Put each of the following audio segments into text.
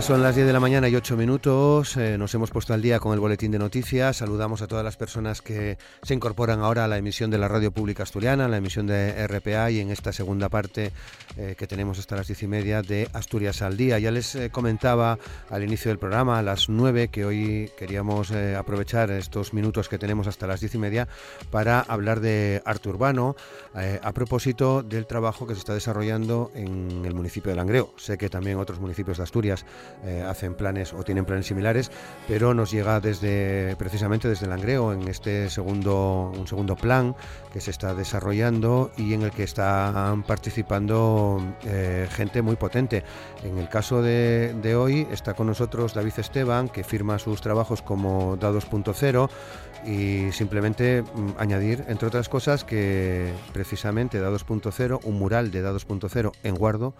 Son las 10 de la mañana y 8 minutos. Eh, nos hemos puesto al día con el boletín de noticias. Saludamos a todas las personas que se incorporan ahora a la emisión de la radio pública asturiana, la emisión de RPA y en esta segunda parte eh, que tenemos hasta las 10 y media de Asturias al día. Ya les eh, comentaba al inicio del programa, a las 9, que hoy queríamos aprovechar estos minutos que tenemos hasta las 10 y media para hablar de arte urbano a propósito del trabajo que se está desarrollando en el municipio de Langreo. Sé que también otros municipios de Asturias eh, hacen planes o tienen planes similares, pero nos llega desde precisamente desde Langreo en este segundo un segundo plan que se está desarrollando y en el que están participando eh, gente muy potente. En el caso de, de hoy está con nosotros David Esteban, que firma sus trabajos como Dados.0 y simplemente mm, añadir, entre otras cosas, que precisamente Dados.0, un mural de Dados.0 en Guardo,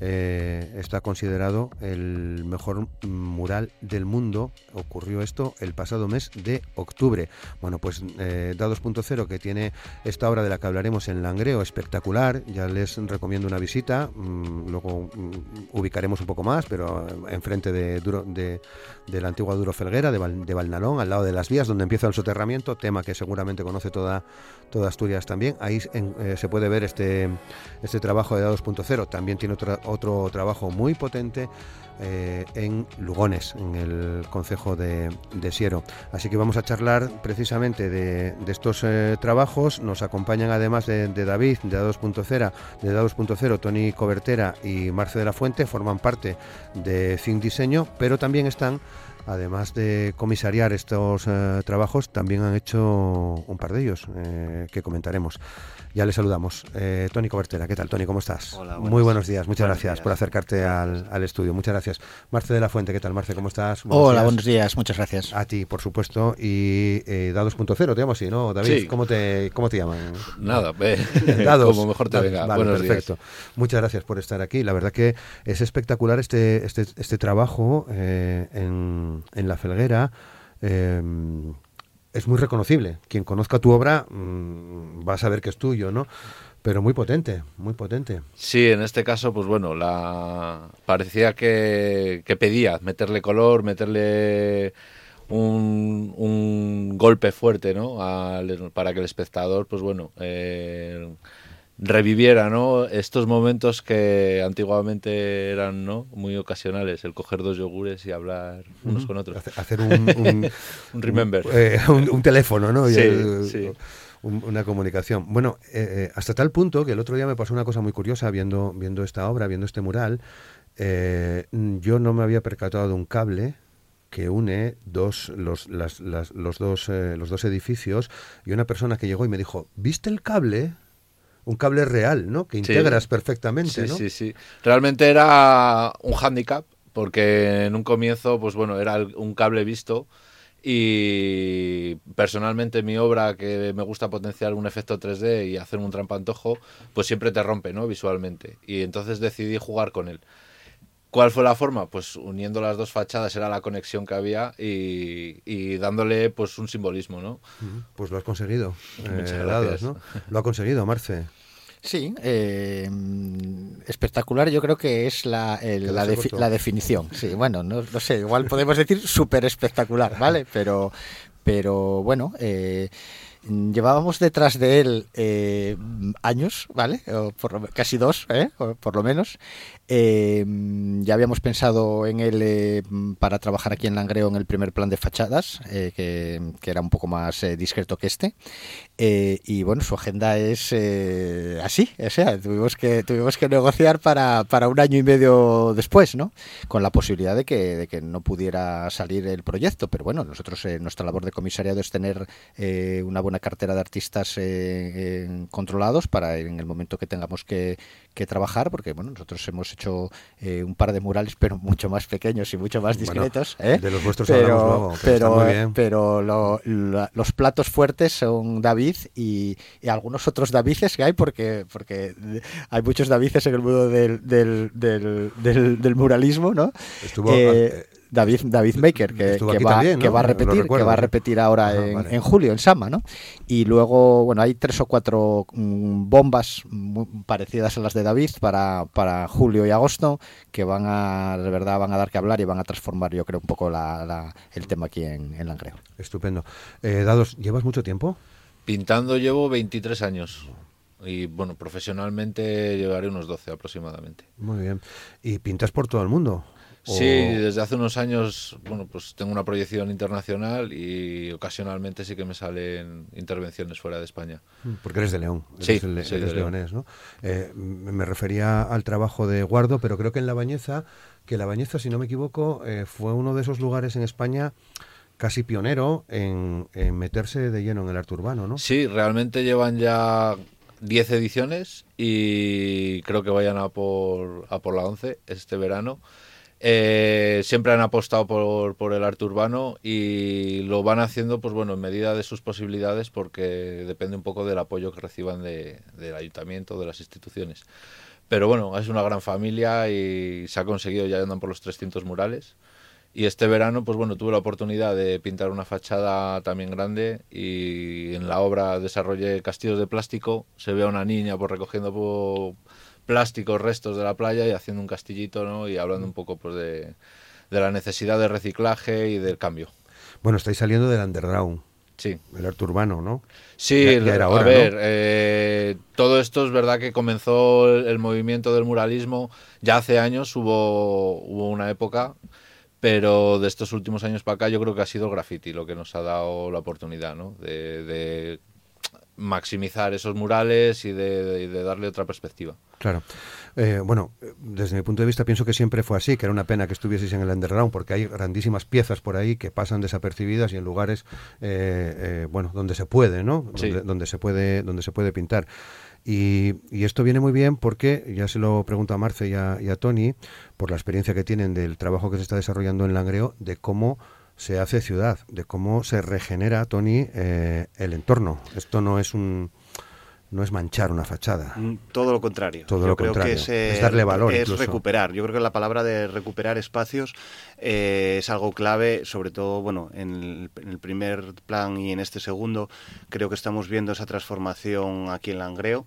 eh, está considerado el mejor mural del mundo. Ocurrió esto el pasado mes de octubre. Bueno, pues eh, Dados.0, que tiene esta obra de la que hablaremos en Langreo, espectacular. Ya les recomiendo una visita. Mm, luego mm, ubicaremos un poco más, pero enfrente de, Duro, de, de la antigua Duro Felguera, de, Valnalón, al lado de las vías, donde empieza el soterramiento, tema que seguramente conoce toda, toda Asturias también. Ahí eh, se puede ver este, este trabajo de Dados.0. También tiene otra, otro trabajo muy potente eh, en Lugones, en el concejo de, Siero. Así que vamos a charlar precisamente de, estos eh, trabajos. Nos acompañan además de, David, de Dados.0, de Dados.0, Tony Cobertera y Marce de la Fuente, forman parte de Think Diseño, pero también están además de comisariar estos eh, trabajos, también han hecho un par de ellos que comentaremos. Ya le saludamos. Eh, Tony Cobertera, ¿qué tal, Tony? ¿Cómo estás? Hola, Muy buenos días, muchas gracias por acercarte al, estudio. Muchas gracias. Marce de la Fuente, ¿qué tal, Marce? ¿Cómo estás? Hola, buenos días, muchas gracias. A ti, por supuesto. Y eh, Dados.0, te llamo así, ¿no, David? ¿Cómo, te, ¿Cómo te llaman? Nada, Dados. Como mejor te venga. Vale, perfecto. Muchas gracias por estar aquí. La verdad que es espectacular este, este, este trabajo eh, en, en La Felguera. Eh, es muy reconocible. Quien conozca tu obra mm, va a saber que es tuyo, ¿no? Pero muy potente, muy potente. Sí, en este caso, pues bueno, la parecía que, pedía meterle color, meterle un, un golpe fuerte, ¿no? para que el espectador, pues bueno, eh, reviviera ¿no? estos momentos que antiguamente eran ¿no? muy ocasionales, el coger dos yogures y hablar unos con otros. Hacer un, un, un remember. Eh, un, teléfono, ¿no? Sí, una comunicación. Bueno, eh, eh, hasta tal punto que el otro día me pasó una cosa muy curiosa viendo, viendo esta obra, viendo este mural. yo no me había percatado de un cable que une dos, los, las, las, los, dos, los dos edificios y una persona que llegó y me dijo, ¿viste el cable? un cable real, ¿no? Que integras perfectamente, sí, Sí, sí, Realmente era un hándicap, porque en un comienzo, pues bueno, era un cable visto y personalmente mi obra que me gusta potenciar un efecto 3D y hacer un trampantojo, pues siempre te rompe, ¿no? Visualmente. Y entonces decidí jugar con él. ¿Cuál fue la forma? Pues uniendo las dos fachadas era la conexión que había y, dándole pues un simbolismo, ¿no? Pues lo has conseguido. Muchas eh, gracias. ¿no? Lo ha conseguido, Marce. Sí, eh, espectacular yo creo que es la, la, definición. Sí, bueno, no, no, sé, igual podemos decir súper espectacular, ¿vale? Pero, pero bueno, eh, llevábamos detrás de él eh, años, ¿vale? por, casi dos, ¿eh? por lo menos. Eh, ya habíamos pensado en él eh, para trabajar aquí en Langreo en el primer plan de fachadas, que, era un poco más discreto que este. Y bueno, su agenda es así, o sea, tuvimos que, tuvimos que negociar para, para, un año y medio después, ¿no? Con la posibilidad de que, de que no pudiera salir el proyecto. Pero bueno, nosotros nuestra labor de comisariado es tener una buena buena cartera de artistas eh, controlados para en el momento que tengamos que, trabajar, porque bueno, nosotros hemos hecho eh, un par de murales, pero mucho más pequeños y mucho más discretos. ¿eh? De los vuestros pero, pero, pero los platos fuertes son David y, algunos otros Davices que hay, porque, porque hay muchos Davices en el mundo del, del, del, muralismo, ¿no? Estuvo, David, David Maker, que, va, que, va, a repetir, que va a repetir ahora en, julio en Sama, ¿no? Y luego, bueno, hay tres o cuatro mm, bombas parecidas a las de David para, para julio y agosto que van a, de verdad, van a dar que hablar y van a transformar, yo creo, un poco la, el tema aquí en, en Langreo. Estupendo. Eh, Dados, ¿llevas mucho tiempo? Pintando llevo 23 años y bueno, profesionalmente llevaré unos 12 aproximadamente. Muy bien. ¿Y pintas por todo el mundo? Sí, desde hace unos años, bueno, pues tengo una proyección internacional y ocasionalmente sí que me salen intervenciones fuera de España. Mm, porque eres de León, eres, sí, leonés, ¿no? Eh, me refería al trabajo de Guardo, pero creo que en La Bañeza, que La Bañeza, si no me equivoco, eh, fue uno de esos lugares en España casi pionero en, en, meterse de lleno en el arte urbano, ¿no? Sí, realmente llevan ya 10 ediciones y creo que vayan a por, a por la 11 este verano. Eh, siempre han apostado por, por, el arte urbano y lo van haciendo, pues bueno, en medida de sus posibilidades, porque depende un poco del apoyo que reciban de, del ayuntamiento, de las instituciones. Pero bueno, es una gran familia y se ha conseguido, ya andan por los 300 murales. Y este verano, pues bueno, tuve la oportunidad de pintar una fachada también grande y en la obra desarrollé castillos de plástico. Se ve a una niña por pues, recogiendo plásticos, restos de la playa y haciendo un castillito, ¿no? Y hablando un poco pues de, la necesidad de reciclaje y del cambio. Bueno, estáis saliendo del underground. Sí. El arte urbano, ¿no? Sí, era a ver, eh, todo esto es verdad que comenzó el, movimiento del muralismo ya hace años, hubo, hubo una época, pero de estos últimos años para acá yo creo que ha sido el graffiti lo que nos ha dado la oportunidad, ¿no? de maximizar esos murales y de, darle otra perspectiva. Claro. Eh, bueno, desde mi punto de vista pienso que siempre fue así, que era una pena que estuvieseis en el underground, porque hay grandísimas piezas por ahí que pasan desapercibidas y en lugares, eh, eh, bueno, donde se puede, ¿no? Donde, se puede, donde se puede pintar. Y, esto viene muy bien porque, ya se lo pregunto a Marce y a, y a Tony, por la experiencia que tienen del trabajo que se está desarrollando en Langreo, de cómo se hace ciudad, de cómo se regenera, Tony, eh, el entorno. Esto no es un no es manchar una fachada. Mm, todo lo contrario. Todo lo creo contrario. Que es, darle valor. Es recuperar. Yo creo que la palabra de recuperar espacios eh, es algo clave, sobre todo, bueno, en el, primer plan y en este segundo, creo que estamos viendo esa transformación aquí en Langreo.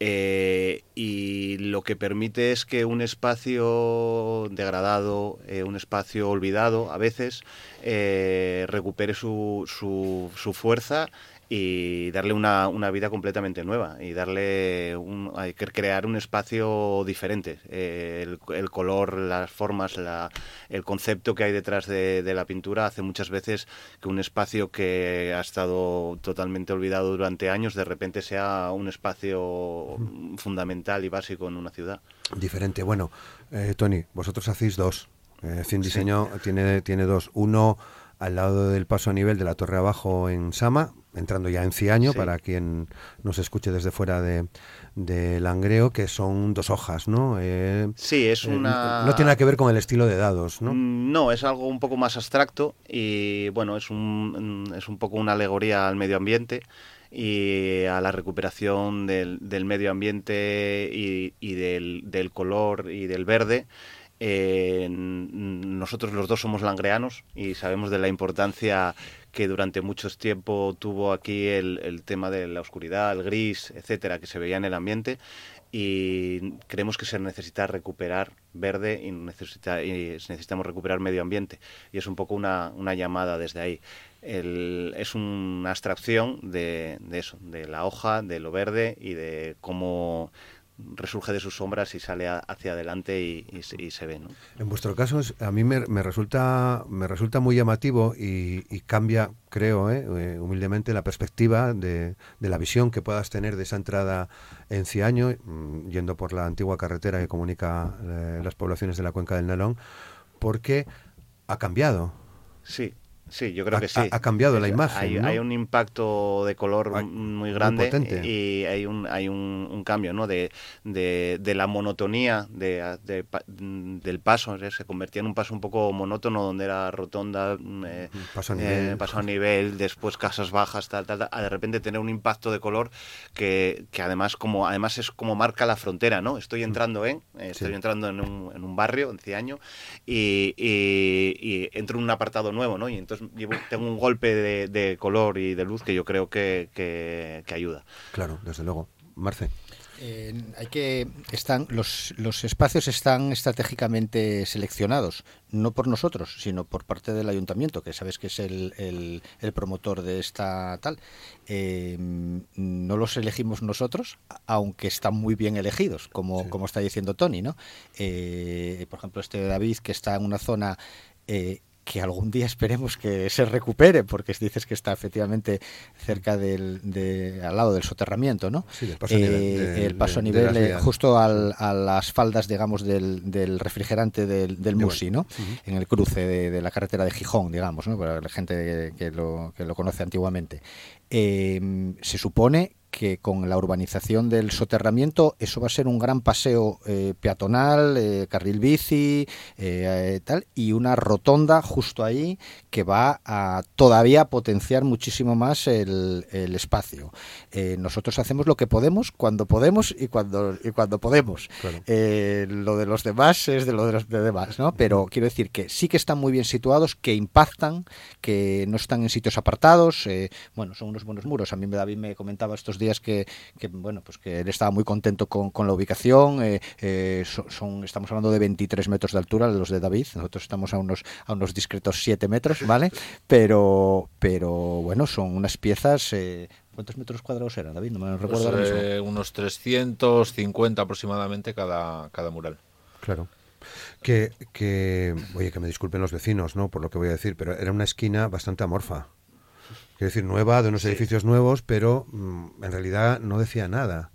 Eh, y lo que permite es que un espacio degradado, eh, un espacio olvidado a veces, eh, recupere su, su, su fuerza y darle una, una, vida completamente nueva y darle un, hay que crear un espacio diferente. Eh, el, el, color las formas la, el concepto que hay detrás de, de, la pintura hace muchas veces que un espacio que ha estado totalmente olvidado durante años de repente sea un espacio fundamental y básico en una ciudad. Diferente. Bueno eh, Tony vosotros hacéis dos. Eh, Cien Diseño tiene, tiene dos. Uno al lado del paso a nivel de la torre abajo en Sama, entrando ya en Ciaño, para quien nos escuche desde fuera de, de Langreo, que son dos hojas, ¿no? Eh, sí, es eh, una... no tiene nada que ver con el estilo de dados, ¿no? Mm, no, es algo un poco más abstracto y, bueno, es un, es un poco una alegoría al medio ambiente y a la recuperación del, del medio ambiente y, y del, del color y del verde nosotros los dos somos langreanos y sabemos de la importancia que durante mucho tiempo tuvo aquí el, tema de la oscuridad, el gris, etcétera, que se veía en el ambiente y creemos que se necesita recuperar verde y, necesita, y necesitamos recuperar medio ambiente y es un poco una, llamada desde ahí. es una abstracción de eso, de la hoja, de lo verde y de cómo resurge de sus sombras y sale hacia adelante y, se ve. ¿no? En vuestro caso, a mí me, resulta, me resulta muy llamativo y, cambia, creo, ¿eh? Eh, humildemente, la perspectiva de, la visión que puedas tener de esa entrada en Ciaño, mm, yendo por la antigua carretera que comunica eh, las poblaciones de la cuenca del Nalón, porque ha cambiado. Sí, Sí, yo creo que sí. Ha, cambiado la imagen. Hay, hay, un impacto de color muy grande y hay un, hay un, cambio ¿no? de, de, la monotonía de, del paso. Se convertía en un paso un poco monótono donde era rotonda, mm, eh, paso, a nivel. Eh, paso a nivel, después casas bajas, tal, tal, tal, a de repente tener un impacto de color que, que, además como además es como marca la frontera. ¿no? Estoy mm. entrando en, eh, estoy entrando en un, en un barrio, en Ciaño, y, y, entro en un apartado nuevo. ¿no? Y entonces tengo un golpe de, color y de luz que yo creo que, que, ayuda. Claro, desde luego. Marce. Eh, hay que están los, los espacios están estratégicamente seleccionados no por nosotros sino por parte del ayuntamiento que sabes que es el, el, promotor de esta tal eh, no los elegimos nosotros aunque están muy bien elegidos como, como está diciendo Tony no eh, por ejemplo este David que está en una zona que algún día esperemos que se recupere, porque dices que está efectivamente cerca del, de, al lado del soterramiento, ¿no? Sí, paso a nivel, eh, el paso a nivel, eh, justo al, a las faldas, digamos, del, del refrigerante del, del Musi, ¿no? En el cruce de, la carretera de Gijón, digamos, ¿no? Para la gente que, lo, que lo conoce antiguamente. Eh, se supone que con la urbanización del soterramiento eso va a ser un gran paseo eh, peatonal, eh, carril bici, eh, tal, y una rotonda justo ahí que va a todavía potenciar muchísimo más el, espacio. nosotros hacemos lo que podemos cuando podemos y cuando y cuando podemos. lo de los demás es de lo de los demás, ¿no? Pero quiero decir que sí que están muy bien situados, que impactan, que no están en sitios apartados. bueno, son unos buenos muros. A mí David me comentaba estos días que, bueno, pues que él estaba muy contento con, con la ubicación. Eh, eh, son, estamos hablando de 23 metros de altura, los de David. Nosotros estamos a unos, a unos discretos 7 metros, ¿vale? Pero, pero bueno, son unas piezas. Eh, ¿Cuántos metros cuadrados eran, David? No me recuerdo pues, ahora unos 350 aproximadamente cada, cada mural. Claro. Que, que, oye, que me disculpen los vecinos, ¿no? Por lo que voy a decir, pero era una esquina bastante amorfa. Quiero decir, nueva, de unos edificios nuevos, pero mm, en realidad no decía nada.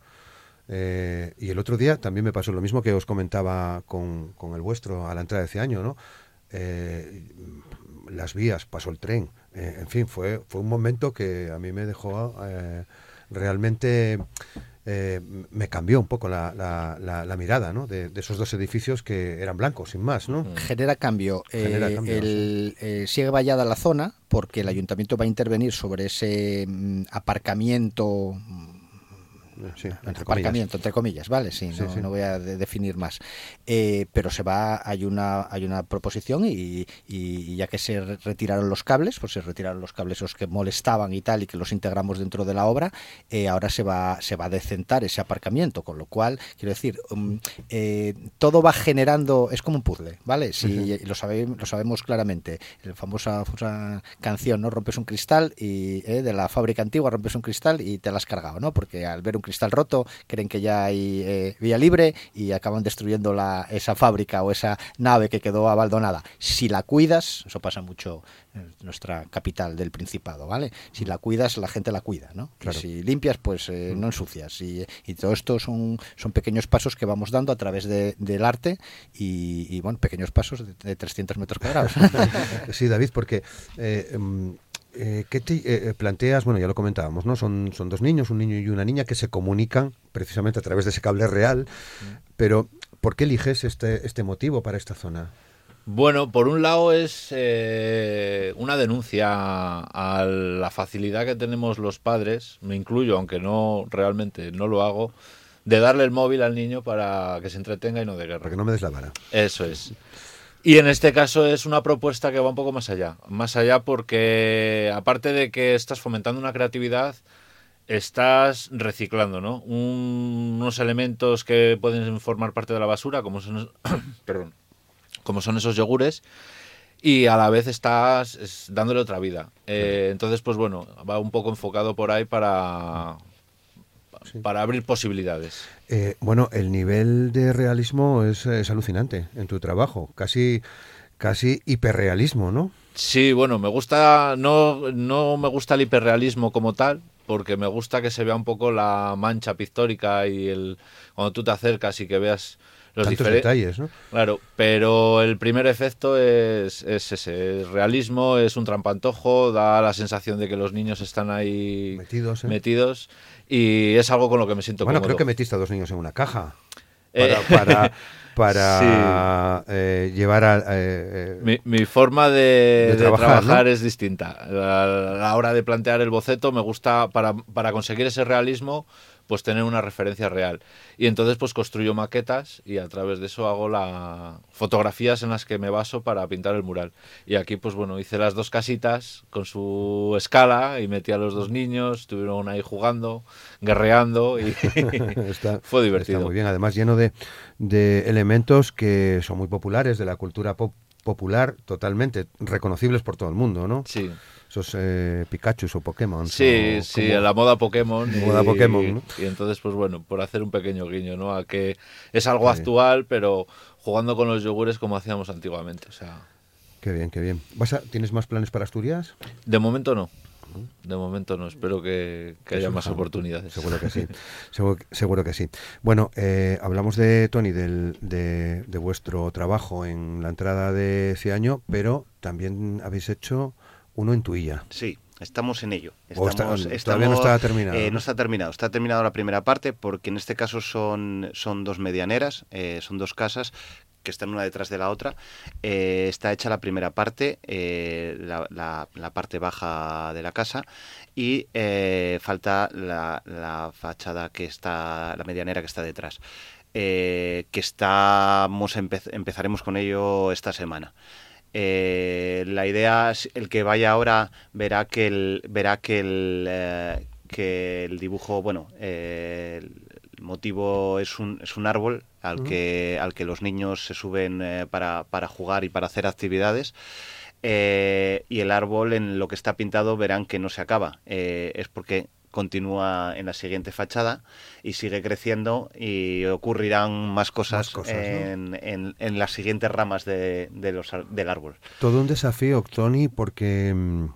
Eh, y el otro día también me pasó lo mismo que os comentaba con, con el vuestro a la entrada de ese año, ¿no? Eh, las vías, pasó el tren, eh, en fin, fue, fue un momento que a mí me dejó realmente eh, me cambió un poco la, la, mirada ¿no? de, esos dos edificios que eran blancos, sin más. ¿no? Mm. Genera cambio. Eh, el, eh, sigue vallada la zona porque el ayuntamiento va a intervenir sobre ese mm, aparcamiento sí, entre aparcamiento, entre comillas, ¿vale? Sí, no, voy a definir más. Eh, pero se va, hay una, hay una proposición y, ya que se retiraron los cables, pues se retiraron los cables los que molestaban y tal y que los integramos dentro de la obra, eh, ahora se va, se va a decentar ese aparcamiento, con lo cual, quiero decir, um, eh, todo va generando, es como un puzzle, ¿vale? Si lo, sabemos, lo sabemos claramente, la famosa, canción, ¿no? Rompes un cristal y de la fábrica antigua rompes un cristal y te la has cargado, ¿no? Porque al ver un cristal roto, creen que ya hay eh, vía libre y acaban destruyendo la, esa fábrica o esa nave que quedó abandonada. Si la cuidas, eso pasa mucho en nuestra capital del Principado, ¿vale? Si la cuidas, la gente la cuida, ¿no? si limpias, pues eh, no ensucias. Y, todo esto son, son pequeñños pasos que vamos dando a través del arte y, bueno, pequeños pasos de, 300 metros cuadrados. sí, David, porque... Eh, em, eh, ¿Qué te eh, eh, planteas? Bueno, ya lo comentábamos, ¿no? Son, son dos niños, un niño y una niña, que se comunican precisamente a través de ese cable real. Mm. Pero, ¿por qué eliges este, este motivo para esta zona? Bueno, por un lado es una denuncia a la facilidad que tenemos los padres, me incluyo, aunque no realmente no lo hago, de darle el móvil al niño para que se entretenga y no de guerra. Para que no me des la vara. Eso es. Y en este caso es una propuesta que va un poco más allá. Más allá porque, aparte de que estás fomentando una creatividad, estás reciclando, ¿no? unos elementos que pueden formar parte de la basura, como son, perdón, como son esos yogures, y a la vez estás dándole otra vida. Eh, entonces, pues bueno, va un poco enfocado por ahí para, para abrir posibilidades. Eh, bueno, el nivel de realismo es, alucinante en tu trabajo, casi, casi hiperrealismo, ¿no? Sí, bueno, me gusta, no, no me gusta el hiperrealismo como tal, porque me gusta que se vea un poco la mancha pictórica y el cuando tú te acercas y que veas los Tantos detalles, ¿no? Claro, pero el primer efecto es, es ese, es realismo, es un trampantojo, da la sensación de que los niños están ahí metidos, ¿eh? metidos y es algo con lo que me siento bueno, creo que metiste a dos niños en una caja. Para, eh, para, para eh, llevar a... Eh, eh, mi, forma de, trabajar, es distinta. A la hora de plantear el boceto me gusta, para, para conseguir ese realismo, pues tener una referencia real. Y entonces pues construyo maquetas y a través de eso hago las fotografías en las que me baso para pintar el mural. Y aquí pues bueno, hice las dos casitas con su escala y metí a los dos niños, estuvieron ahí jugando, guerreando y fue divertido. muy bien, además lleno de, de elementos que son muy populares de la cultura popular, totalmente reconocibles por todo el mundo, ¿no? Sí esos eh, Pikachu o Pokémon. Sí, sí, la moda Pokémon. Y, moda Pokémon, Y entonces, pues bueno, por hacer un pequeño guiño, ¿no? A que es algo actual, pero jugando con los yogures como hacíamos antiguamente, o sea... Qué bien, qué bien. ¿Vas a, ¿Tienes más planes para Asturias? De momento no. De momento no, espero que, haya más oportunidades. Seguro que sí, seguro, que sí. Bueno, eh, hablamos de Tony, del, de, de, vuestro trabajo en la entrada de ese año, pero también habéis hecho uno en Tuilla. Sí, estamos en ello. Estamos, todavía no está terminado. Eh, ¿no? está terminado. Está terminado la primera parte porque en este caso son, son dos medianeras, eh, son dos casas que están una detrás de la otra. Eh, está hecha la primera parte, la, la, parte baja de la casa, y falta la, fachada que está, la medianera que está detrás. que estamos empezaremos con ello esta semana. Eh, la idea es el que vaya ahora verá que el verá que el eh, que el dibujo bueno eh, motivo es un, es un árbol al que al que los niños se suben para, para jugar y para hacer actividades. Y el árbol en lo que está pintado verán que no se acaba. Es porque continúa en la siguiente fachada y sigue creciendo y ocurrirán más cosas, en, en, las siguientes ramas de, los, del árbol. Todo un desafío, Tony, porque mm,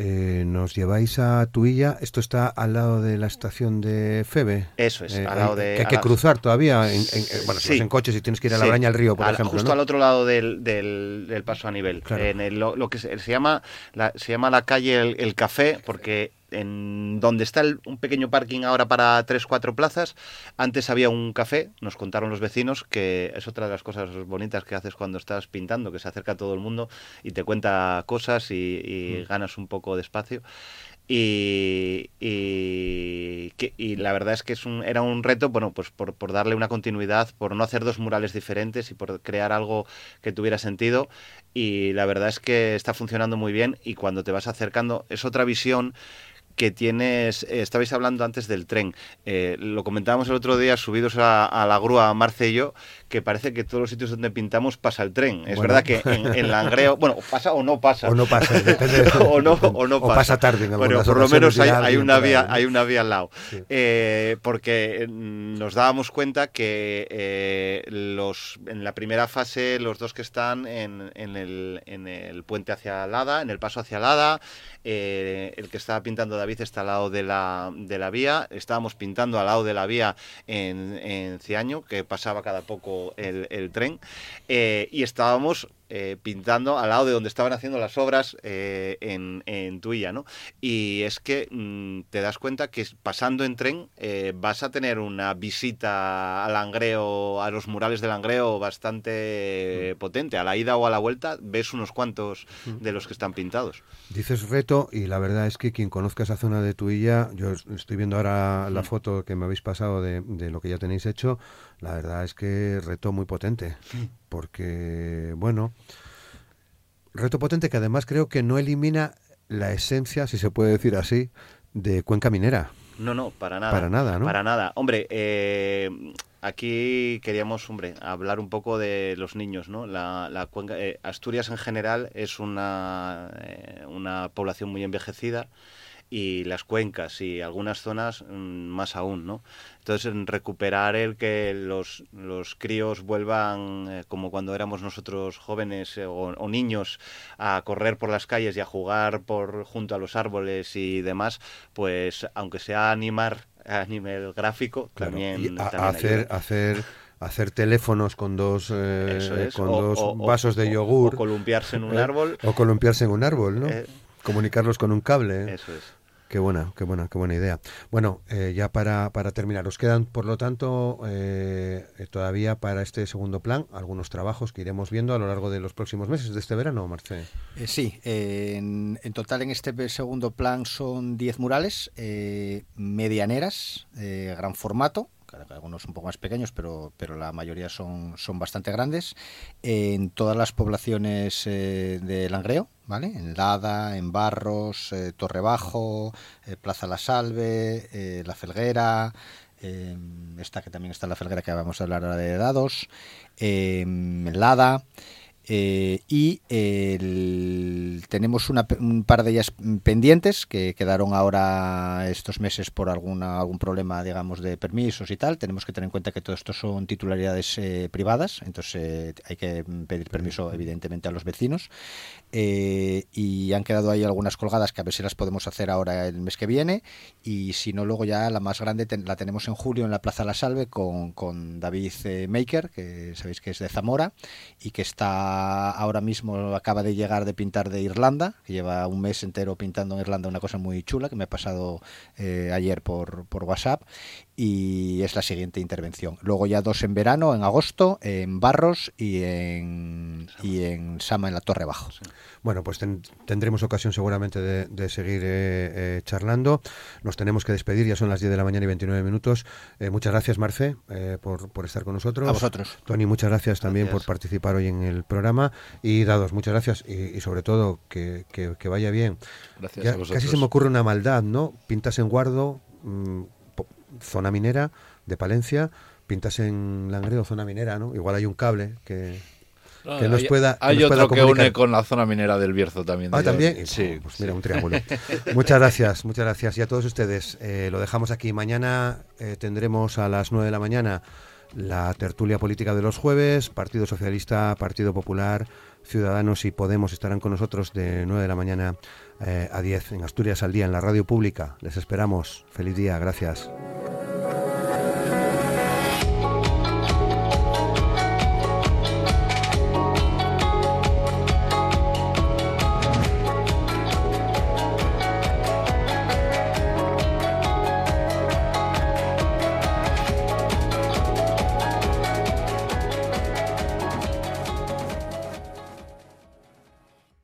eh, nos lleváis a Tuilla. Esto está al lado de la estación de Febe. Eso es, eh, al lado de. Que hay que cruzar todavía. En, bueno, si en coche, si tienes que ir a la Braña al río, por ejemplo. Justo al otro lado del, del, paso a nivel. En lo, que se, llama la, se llama la calle el Café, porque en donde está un pequeño parking ahora para tres, cuatro plazas, antes había un café, nos contaron los vecinos, que es otra de las cosas bonitas que haces cuando estás pintando, que se acerca a todo el mundo y te cuenta cosas y, mm. ganas un poco de espacio. Y, y, la verdad es que es un, era un reto, bueno, pues por, por, darle una continuidad, por no hacer dos murales diferentes y por crear algo que tuviera sentido. Y la verdad es que está funcionando muy bien y cuando te vas acercando es otra visión que tienes, eh, estabais hablando antes del tren, eh, lo comentábamos el otro día subidos a, la grúa Marce y yo, que parece que todos los sitios donde pintamos pasa el tren. Es verdad que en, Langreo, bueno, pasa o no pasa. O no pasa, depende o, no, o no pasa. pasa tarde. En bueno, por lo menos hay, una vía, hay una vía al lado. Eh, porque nos dábamos cuenta que los en la primera fase, los dos que están en, en, el, en el puente hacia Lada, en el paso hacia Lada, el que estaba pintando David está al lado de la, de la vía. Estábamos pintando al lado de la vía en, en Ciaño, que pasaba cada poco el, tren. Eh, y estábamos eh, pintando al lado de donde estaban haciendo las obras eh, en, en, Tuilla, ¿no? Y es que mm, te das cuenta que pasando en tren vas a tener una visita al Langreo, a los murales del Langreo bastante mm. potente. A la ida o a la vuelta ves unos cuantos mm. de los que están pintados. Dices reto y la verdad es que quien conozca esa zona de Tuilla, yo estoy viendo ahora la foto que me habéis pasado de, lo que ya tenéis hecho, la verdad es que reto muy potente, porque, bueno, reto potente que además creo que no elimina la esencia, si se puede decir así, de Cuenca Minera. No, no, para nada. Para nada, ¿no? Para nada. Hombre, eh, aquí queríamos, hombre, hablar un poco de los niños, ¿no? La, la cuenca, eh, Asturias en general es una, eh, una población muy envejecida y las cuencas y algunas zonas mm, más aún, ¿no? Entonces, recuperar el que los, los críos vuelvan, eh, como cuando éramos nosotros jóvenes o, o, niños, a correr por las calles y a jugar por junto a los árboles y demás, pues aunque sea animar a nivel gráfico, también, hacer, hacer hacer teléfonos con dos, eh, con dos vasos de yogur. O, columpiarse en un árbol. O columpiarse en un árbol, ¿no? Comunicarlos con un cable. Eso es. Qué buena, qué buena, qué buena idea. Bueno, eh, ya para, para terminar, os quedan, por lo tanto, eh, todavía para este segundo plan algunos trabajos que iremos viendo a lo largo de los próximos meses de este verano, Marce. Eh, sí, en, en, total en este segundo plan son 10 murales medianeras, gran formato, algunos un poco más pequeños, pero, pero la mayoría son, son bastante grandes, en todas las poblaciones eh, de Langreo, ¿vale? En Lada, en Barros, eh, Torrebajo, eh, Plaza La Salve, La Felguera, esta que también está en La Felguera que vamos a hablar ahora de dados, en Lada, eh, y tenemos un par de ellas pendientes que quedaron ahora estos meses por alguna, algún problema, digamos, de permisos y tal. Tenemos que tener en cuenta que todo esto son titularidades eh, privadas, entonces eh, hay que pedir permiso, evidentemente, a los vecinos. y han quedado ahí algunas colgadas que a ver si las podemos hacer ahora el mes que viene. Y si no, luego ya la más grande la tenemos en julio en la Plaza La Salve con, con David Maker, que sabéis que es de Zamora y que está ahora mismo acaba de llegar de pintar de Irlanda, que lleva un mes entero pintando en Irlanda una cosa muy chula que me ha pasado eh, ayer por, por WhatsApp y es la siguiente intervención. Luego ya dos en verano, en agosto, en Barros y en, y en Sama, en la Torre Bajo. Bueno, pues tendremos ocasión seguramente de, seguir eh, eh, charlando. Nos tenemos que despedir, ya son las 10 de la mañana y 29 minutos. Eh, muchas gracias, Marce, por, por, estar con nosotros. A vosotros. Tony, muchas gracias también por participar hoy en el programa. Y dados, muchas gracias y, sobre todo que, que, vaya bien. Gracias a vosotros. Casi se me ocurre una maldad, ¿no? Pintas en Guardo. Mm, zona minera de Palencia, pintas en Langreo, zona minera, ¿no? Igual hay un cable que, que nos pueda. Hay otro que une con la zona minera del Bierzo también. Ah, también. Sí. pues mira, un triángulo. muchas gracias, muchas gracias. Y a todos ustedes, eh, lo dejamos aquí. Mañana eh, tendremos a las 9 de la mañana la tertulia política de los jueves. Partido Socialista, Partido Popular, Ciudadanos y Podemos estarán con nosotros de 9 de la mañana eh, a 10 en Asturias al día, en la radio pública. Les esperamos. Feliz día, gracias.